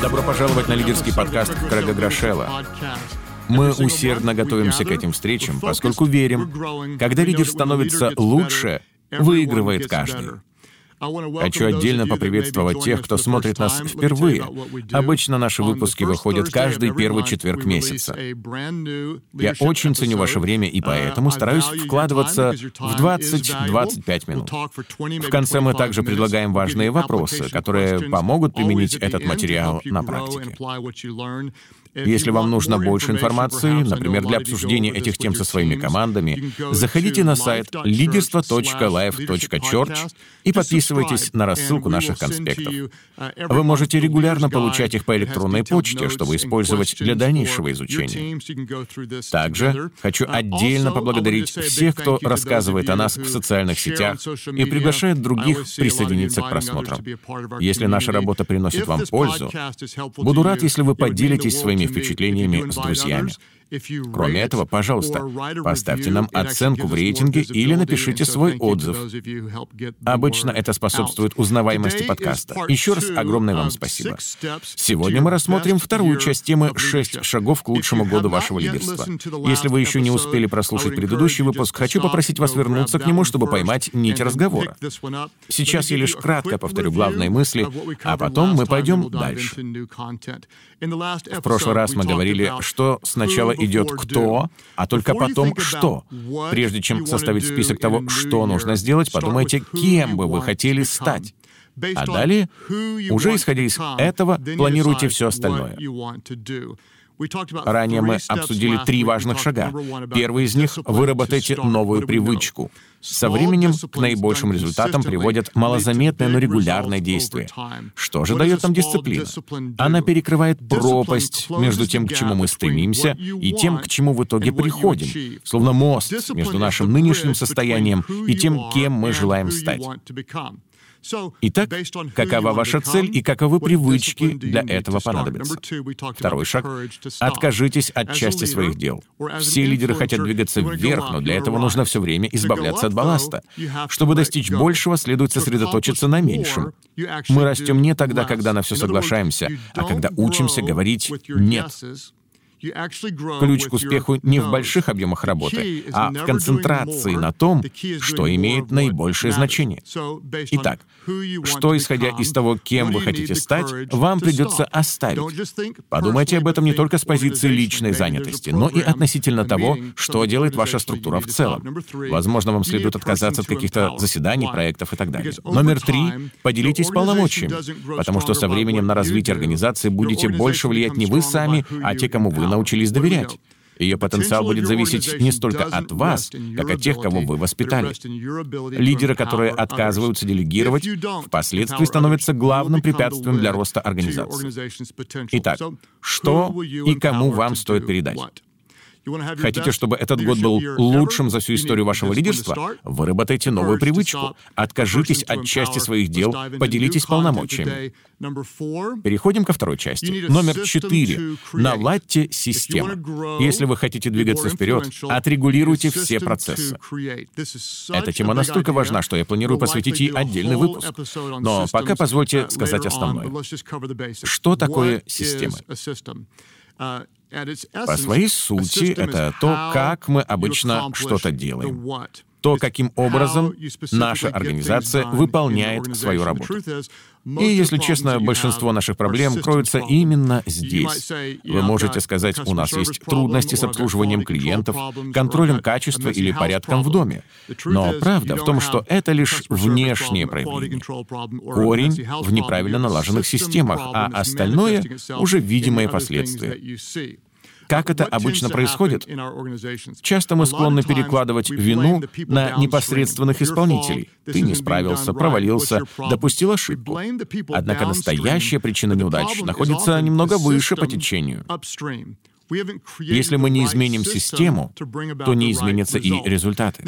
Добро пожаловать на лидерский подкаст Крэга Грошева. Мы усердно готовимся к этим встречам, поскольку верим, когда лидер становится лучше, выигрывает каждый. Хочу отдельно поприветствовать тех, кто смотрит нас впервые. Обычно наши выпуски выходят каждый первый четверг месяца. Я очень ценю ваше время и поэтому стараюсь вкладываться в 20-25 минут. В конце мы также предлагаем важные вопросы, которые помогут применить этот материал на практике. Если вам нужно больше информации, например, для обсуждения этих тем со своими командами, заходите на сайт leaderство.life.church и подписывайтесь на рассылку наших конспектов. Вы можете регулярно получать их по электронной почте, чтобы использовать для дальнейшего изучения. Также хочу отдельно поблагодарить всех, кто рассказывает о нас в социальных сетях и приглашает других присоединиться к просмотрам. Если наша работа приносит вам пользу, буду рад, если вы поделитесь своими впечатлениями с друзьями. Кроме этого, пожалуйста, поставьте нам оценку в рейтинге или напишите свой отзыв. Обычно это способствует узнаваемости подкаста. Еще раз огромное вам спасибо. Сегодня мы рассмотрим вторую часть темы «Шесть шагов к лучшему году вашего лидерства». Если вы еще не успели прослушать предыдущий выпуск, хочу попросить вас вернуться к нему, чтобы поймать нить разговора. Сейчас я лишь кратко повторю главные мысли, а потом мы пойдем дальше. В прошлый раз мы говорили, что сначала идет кто, а только потом что. Прежде чем составить список того, что нужно сделать, подумайте, кем бы вы хотели стать. А далее, уже исходя из этого, планируйте все остальное. Ранее мы обсудили три важных шага. Первый из них — выработайте новую привычку. Со временем к наибольшим результатам приводят малозаметное, но регулярное действие. Что же дает нам дисциплина? Она перекрывает пропасть между тем, к чему мы стремимся, и тем, к чему в итоге приходим, словно мост между нашим нынешним состоянием и тем, кем мы желаем стать. Итак, какова ваша цель и каковы привычки для этого понадобятся? Второй шаг — откажитесь от части своих дел. Все лидеры хотят двигаться вверх, но для этого нужно все время избавляться от балласта. Чтобы достичь большего, следует сосредоточиться на меньшем. Мы растем не тогда, когда на все соглашаемся, а когда учимся говорить «нет». Ключ к успеху не в больших объемах работы, а в концентрации на том, что имеет наибольшее значение. Итак, что, исходя из того, кем вы хотите стать, вам придется оставить. Подумайте об этом не только с позиции личной занятости, но и относительно того, что делает ваша структура в целом. Возможно, вам следует отказаться от каких-то заседаний, проектов и так далее. Номер три — поделитесь полномочиями, потому что со временем на развитие организации будете больше влиять не вы сами, а те, кому вы научились доверять. Ее потенциал будет зависеть не столько от вас, как от тех, кого вы воспитали. Лидеры, которые отказываются делегировать, впоследствии становятся главным препятствием для роста организации. Итак, что и кому вам стоит передать? Хотите, чтобы этот год был лучшим за всю историю вашего лидерства? Выработайте новую привычку. Откажитесь от части своих дел, поделитесь полномочиями. Переходим ко второй части. Номер четыре. Наладьте систему. Если вы хотите двигаться вперед, отрегулируйте все процессы. Эта тема настолько важна, что я планирую посвятить ей отдельный выпуск. Но пока позвольте сказать основное. Что такое система? По своей сути, это то, как мы обычно что-то делаем то, каким образом наша организация выполняет свою работу. И, если честно, большинство наших проблем кроются именно здесь. Вы можете сказать, у нас есть трудности с обслуживанием клиентов, контролем качества или порядком в доме. Но правда в том, что это лишь внешнее проявление. Корень в неправильно налаженных системах, а остальное — уже видимые последствия. Как это обычно происходит? Часто мы склонны перекладывать вину на непосредственных исполнителей. Ты не справился, провалился, допустил ошибку. Однако настоящая причина неудач находится немного выше по течению. Если мы не изменим систему, то не изменятся и результаты.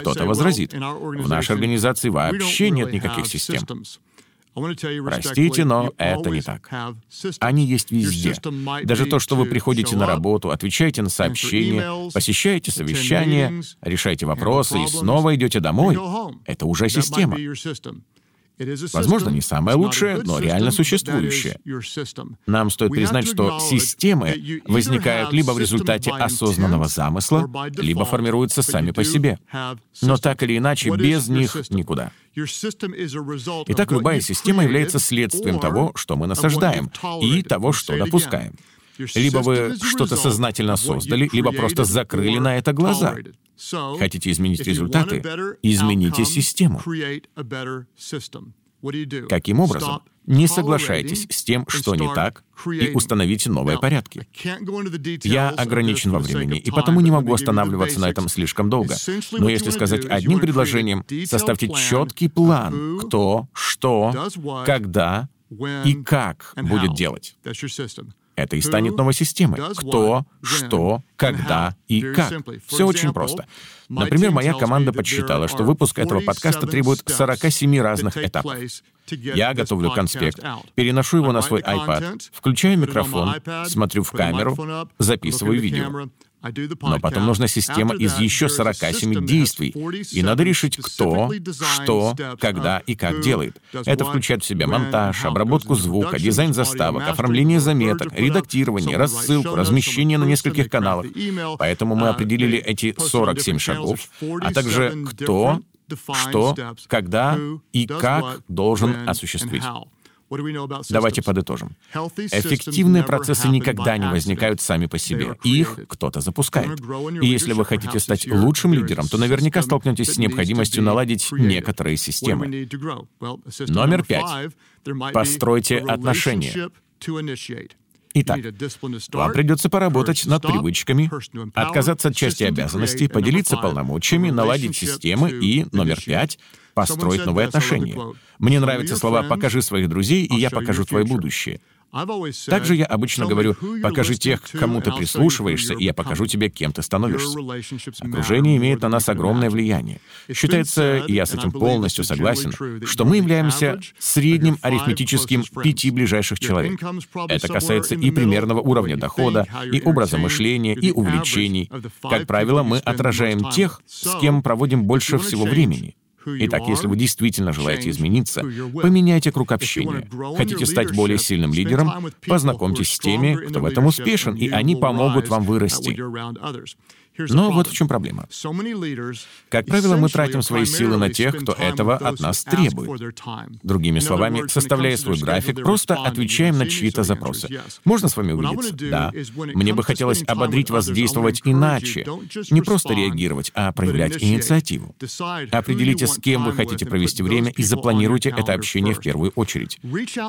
Кто-то возразит, в нашей организации вообще нет никаких систем. Простите, но это не так. Они есть везде. Даже то, что вы приходите на работу, отвечаете на сообщения, посещаете совещания, решаете вопросы и снова идете домой, это уже система. Возможно, не самое лучшее, но реально существующее. Нам стоит признать, что системы возникают либо в результате осознанного замысла, либо формируются сами по себе. Но так или иначе, без них никуда. Итак, любая система является следствием того, что мы насаждаем, и того, что допускаем. Либо вы что-то сознательно создали, либо просто закрыли на это глаза. Хотите изменить результаты? Измените систему. Каким образом? Не соглашайтесь с тем, что не так, и установите новые порядки. Я ограничен во времени, и потому не могу останавливаться на этом слишком долго. Но если сказать одним предложением, составьте четкий план, кто, что, когда и как будет делать. Это и станет новой системой. Кто, что, когда и как. Все очень просто. Например, моя команда подсчитала, что выпуск этого подкаста требует 47 разных этапов. Я готовлю конспект, переношу его на свой iPad, включаю микрофон, смотрю в камеру, записываю видео. Но потом нужна система из еще 47 действий, и надо решить, кто, что, когда и как делает. Это включает в себя монтаж, обработку звука, дизайн заставок, оформление заметок, редактирование, рассылку, размещение на нескольких каналах. Поэтому мы определили эти 47 шагов, а также кто, что, когда и как должен осуществить. Давайте подытожим. Эффективные процессы никогда не возникают сами по себе. Их кто-то запускает. И если вы хотите стать лучшим лидером, то наверняка столкнетесь с необходимостью наладить некоторые системы. Номер пять. Постройте отношения. Итак, вам придется поработать над привычками, отказаться от части обязанностей, поделиться полномочиями, наладить системы и, номер пять, построить новые отношения. Мне нравятся слова «покажи своих друзей, и я покажу твое будущее». Также я обычно говорю, покажи тех, к кому ты прислушиваешься, и я покажу тебе, кем ты становишься. Окружение имеет на нас огромное влияние. Считается, и я с этим полностью согласен, что мы являемся средним арифметическим пяти ближайших человек. Это касается и примерного уровня дохода, и образа мышления, и увлечений. Как правило, мы отражаем тех, с кем проводим больше всего времени. Итак, если вы действительно желаете измениться, поменяйте круг общения. Хотите стать более сильным лидером, познакомьтесь с теми, кто в этом успешен, и они помогут вам вырасти. Но вот в чем проблема. Как правило, мы тратим свои силы на тех, кто этого от нас требует. Другими словами, составляя свой график, просто отвечаем на чьи-то запросы. Можно с вами увидеться? Да. Мне бы хотелось ободрить вас действовать иначе. Не просто реагировать, а проявлять инициативу. Определите, с кем вы хотите провести время, и запланируйте это общение в первую очередь.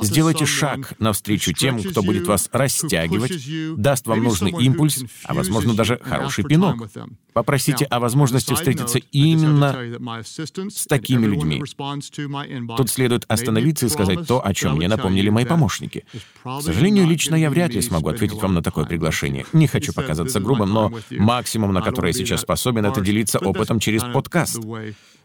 Сделайте шаг навстречу тем, кто будет вас растягивать, даст вам нужный импульс, а, возможно, даже хороший пинок. Попросите о возможности встретиться именно с такими людьми. Тут следует остановиться и сказать то, о чем мне напомнили мои помощники. К сожалению, лично я вряд ли смогу ответить вам на такое приглашение. Не хочу показаться грубым, но максимум, на который я сейчас способен, это делиться опытом через подкаст.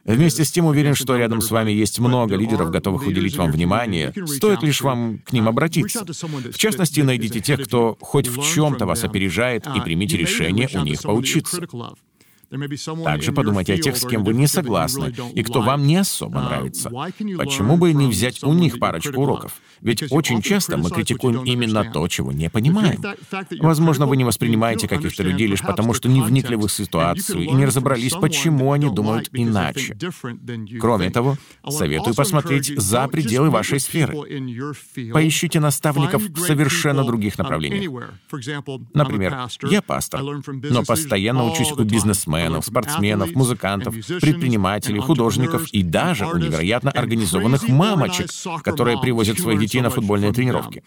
Вместе с тем уверен, что рядом с вами есть много лидеров, готовых уделить вам внимание. Стоит лишь вам к ним обратиться. В частности, найдите тех, кто хоть в чем-то вас опережает, и примите решение у них поучиться. Также подумайте о тех, с кем вы не согласны, и кто вам не особо нравится. Почему бы не взять у них парочку уроков? Ведь очень часто мы критикуем именно то, чего не понимаем. Возможно, вы не воспринимаете каких-то людей лишь потому, что не вникли в их ситуацию и не разобрались, почему они думают иначе. Кроме того, советую посмотреть за пределы вашей сферы. Поищите наставников в совершенно других направлениях. Например, я пастор, но постоянно учусь у бизнесменов, бизнесменов, спортсменов, музыкантов, предпринимателей, художников и даже у невероятно организованных мамочек, которые привозят своих детей на футбольные тренировки.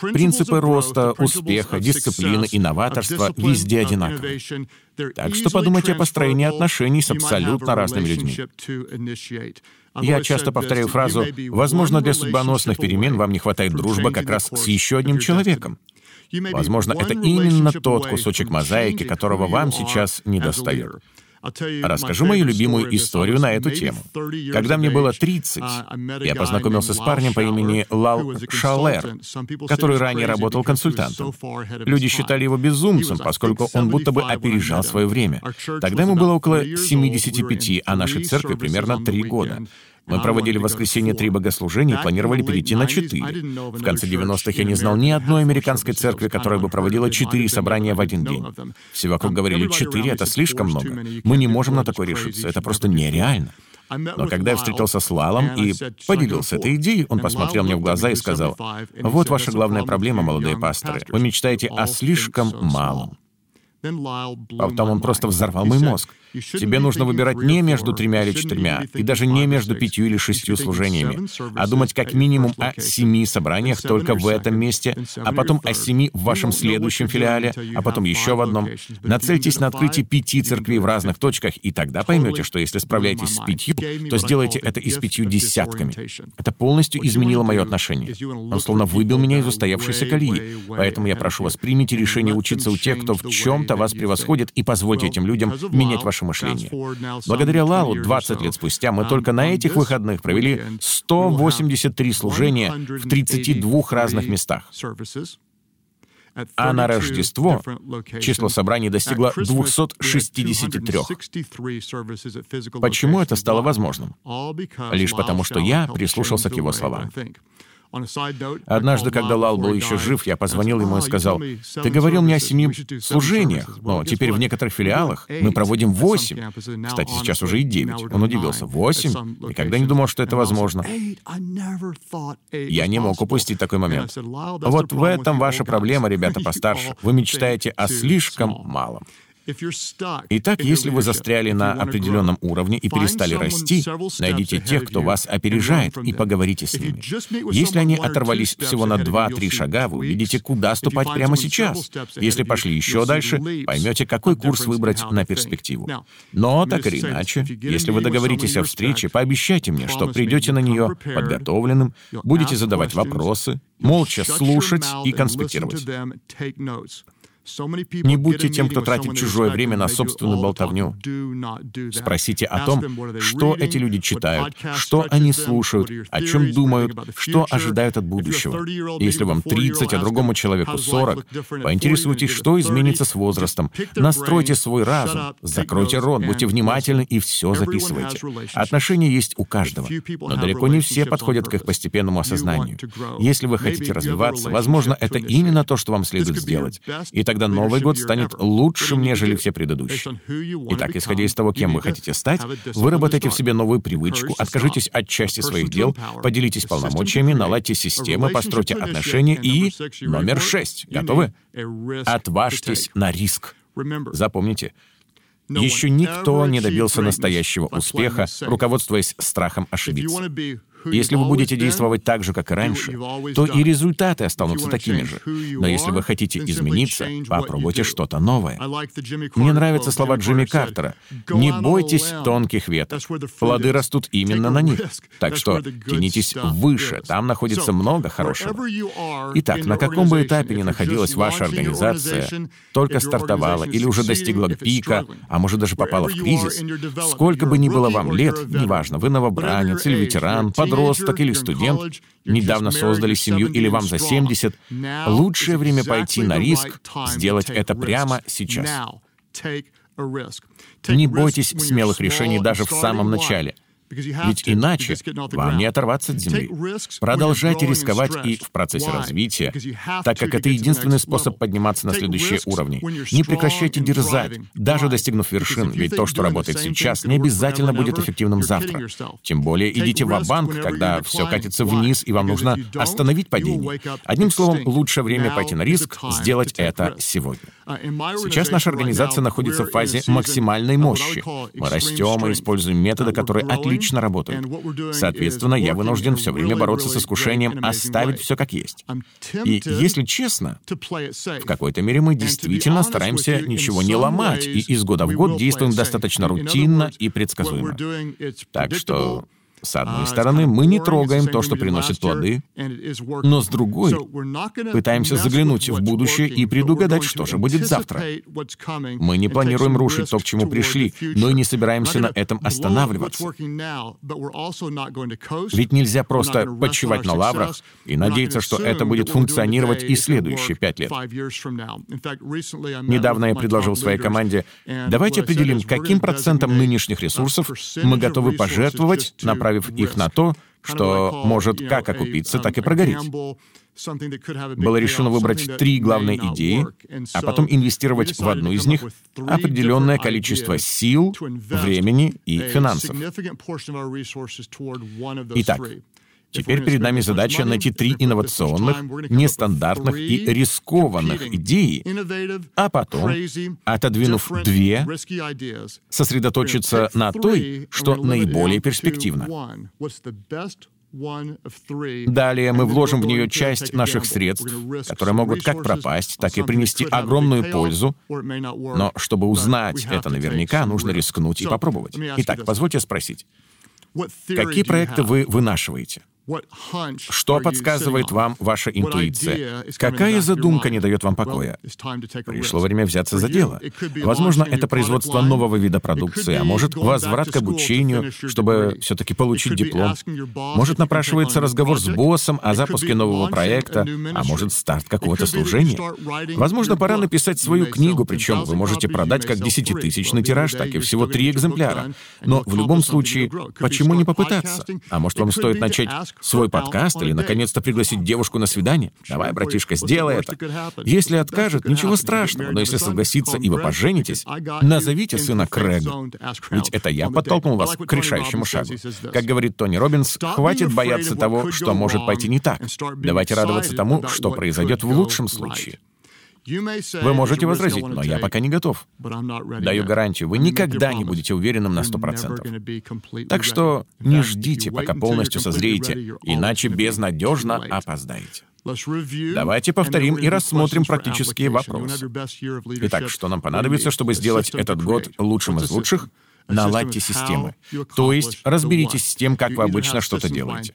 Принципы роста, успеха, дисциплины и новаторства везде одинаковы. Так что подумайте о построении отношений с абсолютно разными людьми. Я часто повторяю фразу «Возможно, для судьбоносных перемен вам не хватает дружбы как раз с еще одним человеком». Возможно, это именно тот кусочек мозаики, которого вам сейчас не достает. Расскажу мою любимую историю на эту тему. Когда мне было 30, я познакомился с парнем по имени Лал Шалер, который ранее работал консультантом. Люди считали его безумцем, поскольку он будто бы опережал свое время. Тогда ему было около 75, а нашей церкви примерно 3 года. Мы проводили в воскресенье три богослужения и планировали перейти на четыре. В конце 90-х я не знал ни одной американской церкви, которая бы проводила четыре собрания в один день. Все вокруг говорили, четыре — это слишком много. Мы не можем на такое решиться, это просто нереально. Но когда я встретился с Лалом и поделился этой идеей, он посмотрел мне в глаза и сказал, «Вот ваша главная проблема, молодые пасторы. Вы мечтаете о слишком малом». А потом он просто взорвал мой мозг. Тебе нужно выбирать не между тремя или четырьмя, и даже не между пятью или шестью служениями, а думать как минимум о семи собраниях только в этом месте, а потом о семи в вашем следующем филиале, а потом еще в одном. Нацельтесь на открытие пяти церквей в разных точках, и тогда поймете, что если справляетесь с пятью, то сделайте это и с пятью десятками. Это полностью изменило мое отношение. Он словно выбил меня из устоявшейся колеи. Поэтому я прошу вас, примите решение учиться у тех, кто в чем-то вас превосходит, и позвольте этим людям менять ваше мышление. Благодаря Лалу 20 лет спустя мы только на этих выходных провели 183 служения в 32 разных местах. А на Рождество число собраний достигло 263. Почему это стало возможным? Лишь потому, что я прислушался к его словам. Однажды, когда Лал был еще жив, я позвонил ему и сказал, «Ты говорил мне о семи служениях, но теперь в некоторых филиалах мы проводим восемь. Кстати, сейчас уже и девять». Он удивился. «Восемь? Никогда не думал, что это возможно». Я не мог упустить такой момент. Вот в этом ваша проблема, ребята постарше. Вы мечтаете о слишком малом. Итак, если вы застряли на определенном уровне и перестали расти, найдите тех, кто вас опережает, и поговорите с ними. Если они оторвались всего на 2-3 шага, вы увидите, куда ступать прямо сейчас. Если пошли еще дальше, поймете, какой курс выбрать на перспективу. Но, так или иначе, если вы договоритесь о встрече, пообещайте мне, что придете на нее подготовленным, будете задавать вопросы, молча слушать и конспектировать. Не будьте тем, кто тратит чужое время на собственную болтовню. Спросите о том, что эти люди читают, что они слушают, о чем думают, что ожидают от будущего. Если вам 30, а другому человеку 40, поинтересуйтесь, что изменится с возрастом. Настройте свой разум, закройте рот, будьте внимательны и все записывайте. Отношения есть у каждого, но далеко не все подходят к их постепенному осознанию. Если вы хотите развиваться, возможно, это именно то, что вам следует сделать. И тогда тогда Новый год станет лучшим, нежели все предыдущие. Итак, исходя из того, кем вы хотите стать, выработайте в себе новую привычку, откажитесь от части своих дел, поделитесь полномочиями, наладьте системы, постройте отношения и... Номер шесть. Готовы? Отважьтесь на риск. Запомните, еще никто не добился настоящего успеха, руководствуясь страхом ошибиться. Если вы будете действовать так же, как и раньше, то и результаты останутся такими же. Но если вы хотите измениться, попробуйте что-то новое. Мне нравятся слова Джимми Картера. «Не бойтесь тонких веток. Плоды растут именно на них. Так что тянитесь выше, там находится много хорошего». Итак, на каком бы этапе ни находилась ваша организация, только стартовала или уже достигла пика, а может даже попала в кризис, сколько бы ни было вам лет, неважно, вы новобранец или ветеран, подросток, подросток или студент, недавно создали семью или вам за 70, лучшее время пойти на риск, сделать это прямо сейчас. Не бойтесь смелых решений даже в самом начале — ведь иначе вам не оторваться от земли. Продолжайте рисковать и в процессе развития, так как это единственный способ подниматься на следующие уровни. Не прекращайте дерзать, даже достигнув вершин, ведь то, что работает сейчас, не обязательно будет эффективным завтра. Тем более идите в банк когда все катится вниз, и вам нужно остановить падение. Одним словом, лучшее время пойти на риск, сделать это сегодня. Uh, сейчас наша организация находится в фазе максимальной мощи. Мы растем и используем методы, которые отлично отлично работают. Соответственно, я вынужден все время бороться с искушением оставить все как есть. И, если честно, в какой-то мере мы действительно стараемся ничего не ломать и из года в год действуем достаточно рутинно и предсказуемо. Так что с одной uh, стороны, мы не трогаем то, что приносит плоды, но с другой пытаемся заглянуть в будущее и предугадать, что же будет завтра. Мы не планируем рушить то, к чему пришли, но и не собираемся на этом останавливаться. Ведь нельзя просто почивать на лаврах и надеяться, что это будет функционировать и следующие пять лет. Недавно я предложил своей команде, давайте определим, каким процентом нынешних ресурсов мы готовы пожертвовать, направить направив их на то, что может как окупиться, так и прогореть. Было решено выбрать три главные идеи, а потом инвестировать в одну из них определенное количество сил, времени и финансов. Итак, Теперь перед нами задача найти три инновационных, нестандартных и рискованных идеи, а потом, отодвинув две, сосредоточиться на той, что наиболее перспективно. Далее мы вложим в нее часть наших средств, которые могут как пропасть, так и принести огромную пользу. Но чтобы узнать это наверняка, нужно рискнуть и попробовать. Итак, позвольте спросить, какие проекты вы вынашиваете? Что подсказывает вам ваша интуиция? Какая задумка не дает вам покоя? Пришло время взяться за дело. Возможно, это производство нового вида продукции, а может, возврат к обучению, чтобы все-таки получить диплом. Может, напрашивается разговор с боссом о запуске нового проекта, а может, старт какого-то служения. Возможно, пора написать свою книгу, причем вы можете продать как десятитысячный тираж, так и всего три экземпляра. Но в любом случае, почему не попытаться? А может, вам стоит начать свой подкаст или, наконец-то, пригласить девушку на свидание? Давай, братишка, сделай это. Если откажет, ничего страшного, но если согласится и вы поженитесь, назовите сына Крэгом. Ведь это я подтолкнул вас к решающему шагу. Как говорит Тони Робинс, хватит бояться того, что может пойти не так. Давайте радоваться тому, что произойдет в лучшем случае. Вы можете возразить, но я пока не готов. Даю гарантию, вы никогда не будете уверенным на 100%. Так что не ждите, пока полностью созреете, иначе безнадежно опоздаете. Давайте повторим и рассмотрим практические вопросы. Итак, что нам понадобится, чтобы сделать этот год лучшим из лучших? Наладьте системы. То есть разберитесь с тем, как вы обычно что-то делаете.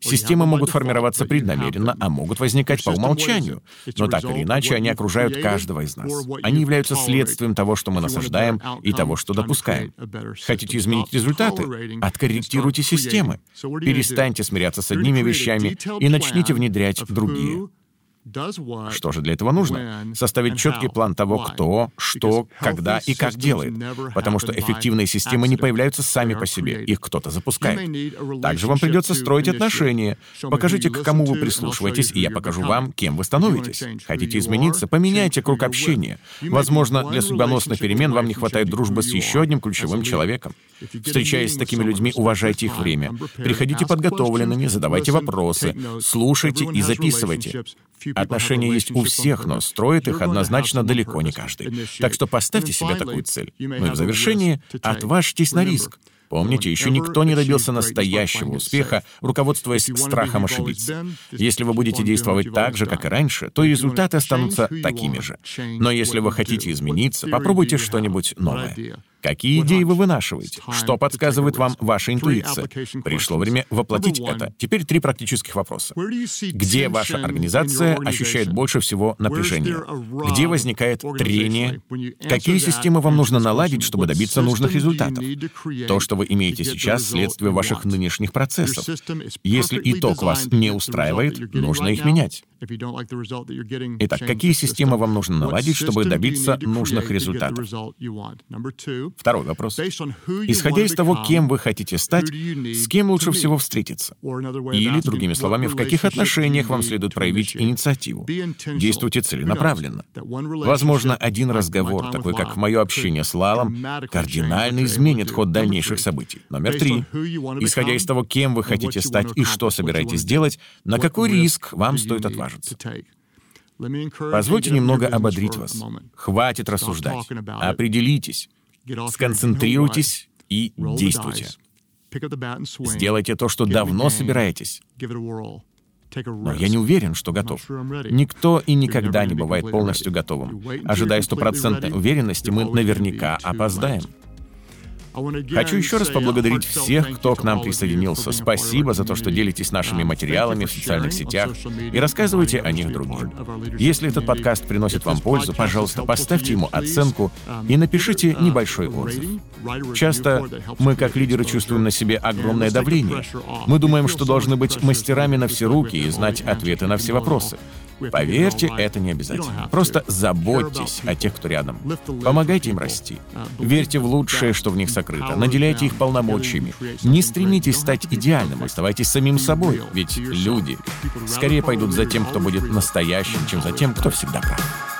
Системы могут формироваться преднамеренно, а могут возникать по умолчанию. Но так или иначе, они окружают каждого из нас. Они являются следствием того, что мы насаждаем, и того, что допускаем. Хотите изменить результаты? Откорректируйте системы. Перестаньте смиряться с одними вещами и начните внедрять другие. Что же для этого нужно? Составить четкий план того, кто, что, когда и как делает. Потому что эффективные системы не появляются сами по себе, их кто-то запускает. Также вам придется строить отношения. Покажите, к кому вы прислушиваетесь, и я покажу вам, кем вы становитесь. Хотите измениться? Поменяйте круг общения. Возможно, для судьбоносных перемен вам не хватает дружбы с еще одним ключевым человеком. Встречаясь с такими людьми, уважайте их время. Приходите подготовленными, задавайте вопросы, слушайте и записывайте. Отношения есть у всех, но строит их однозначно далеко не каждый. Так что поставьте себе такую цель. Ну и в завершении отважьтесь на риск. Помните, еще никто не добился настоящего успеха, руководствуясь страхом ошибиться. Если вы будете действовать так же, как и раньше, то результаты останутся такими же. Но если вы хотите измениться, попробуйте что-нибудь новое. Какие идеи вы вынашиваете? Что подсказывает вам ваша интуиция? Пришло время воплотить это. Теперь три практических вопроса. Где ваша организация ощущает больше всего напряжения? Где возникает трение? Какие системы вам нужно наладить, чтобы добиться нужных результатов? То, что вы имеете сейчас, следствие ваших нынешних процессов. Если итог вас не устраивает, нужно их менять. Итак, какие системы вам нужно наладить, чтобы добиться нужных результатов? Второй вопрос. Исходя из того, кем вы хотите стать, с кем лучше всего встретиться? Или, другими словами, в каких отношениях вам следует проявить инициативу? Действуйте целенаправленно. Возможно, один разговор, такой как мое общение с Лалом, кардинально изменит ход дальнейших событий. Номер три. Исходя из того, кем вы хотите стать и что собираетесь делать, на какой риск вам стоит отважиться? Позвольте немного ободрить вас. Хватит рассуждать. Определитесь. Сконцентрируйтесь и действуйте. Сделайте то, что давно собираетесь. Но я не уверен, что готов. Никто и никогда не бывает полностью готовым. Ожидая стопроцентной уверенности, мы наверняка опоздаем. Хочу еще раз поблагодарить всех, кто к нам присоединился. Спасибо за то, что делитесь нашими материалами в социальных сетях и рассказывайте о них другим. Если этот подкаст приносит вам пользу, пожалуйста, поставьте ему оценку и напишите небольшой отзыв. Часто мы, как лидеры, чувствуем на себе огромное давление. Мы думаем, что должны быть мастерами на все руки и знать ответы на все вопросы. Поверьте, это не обязательно. Просто заботьтесь о тех, кто рядом. Помогайте им расти. Верьте в лучшее, что в них сокрыто. Наделяйте их полномочиями. Не стремитесь стать идеальным, оставайтесь самим собой. Ведь люди скорее пойдут за тем, кто будет настоящим, чем за тем, кто всегда прав.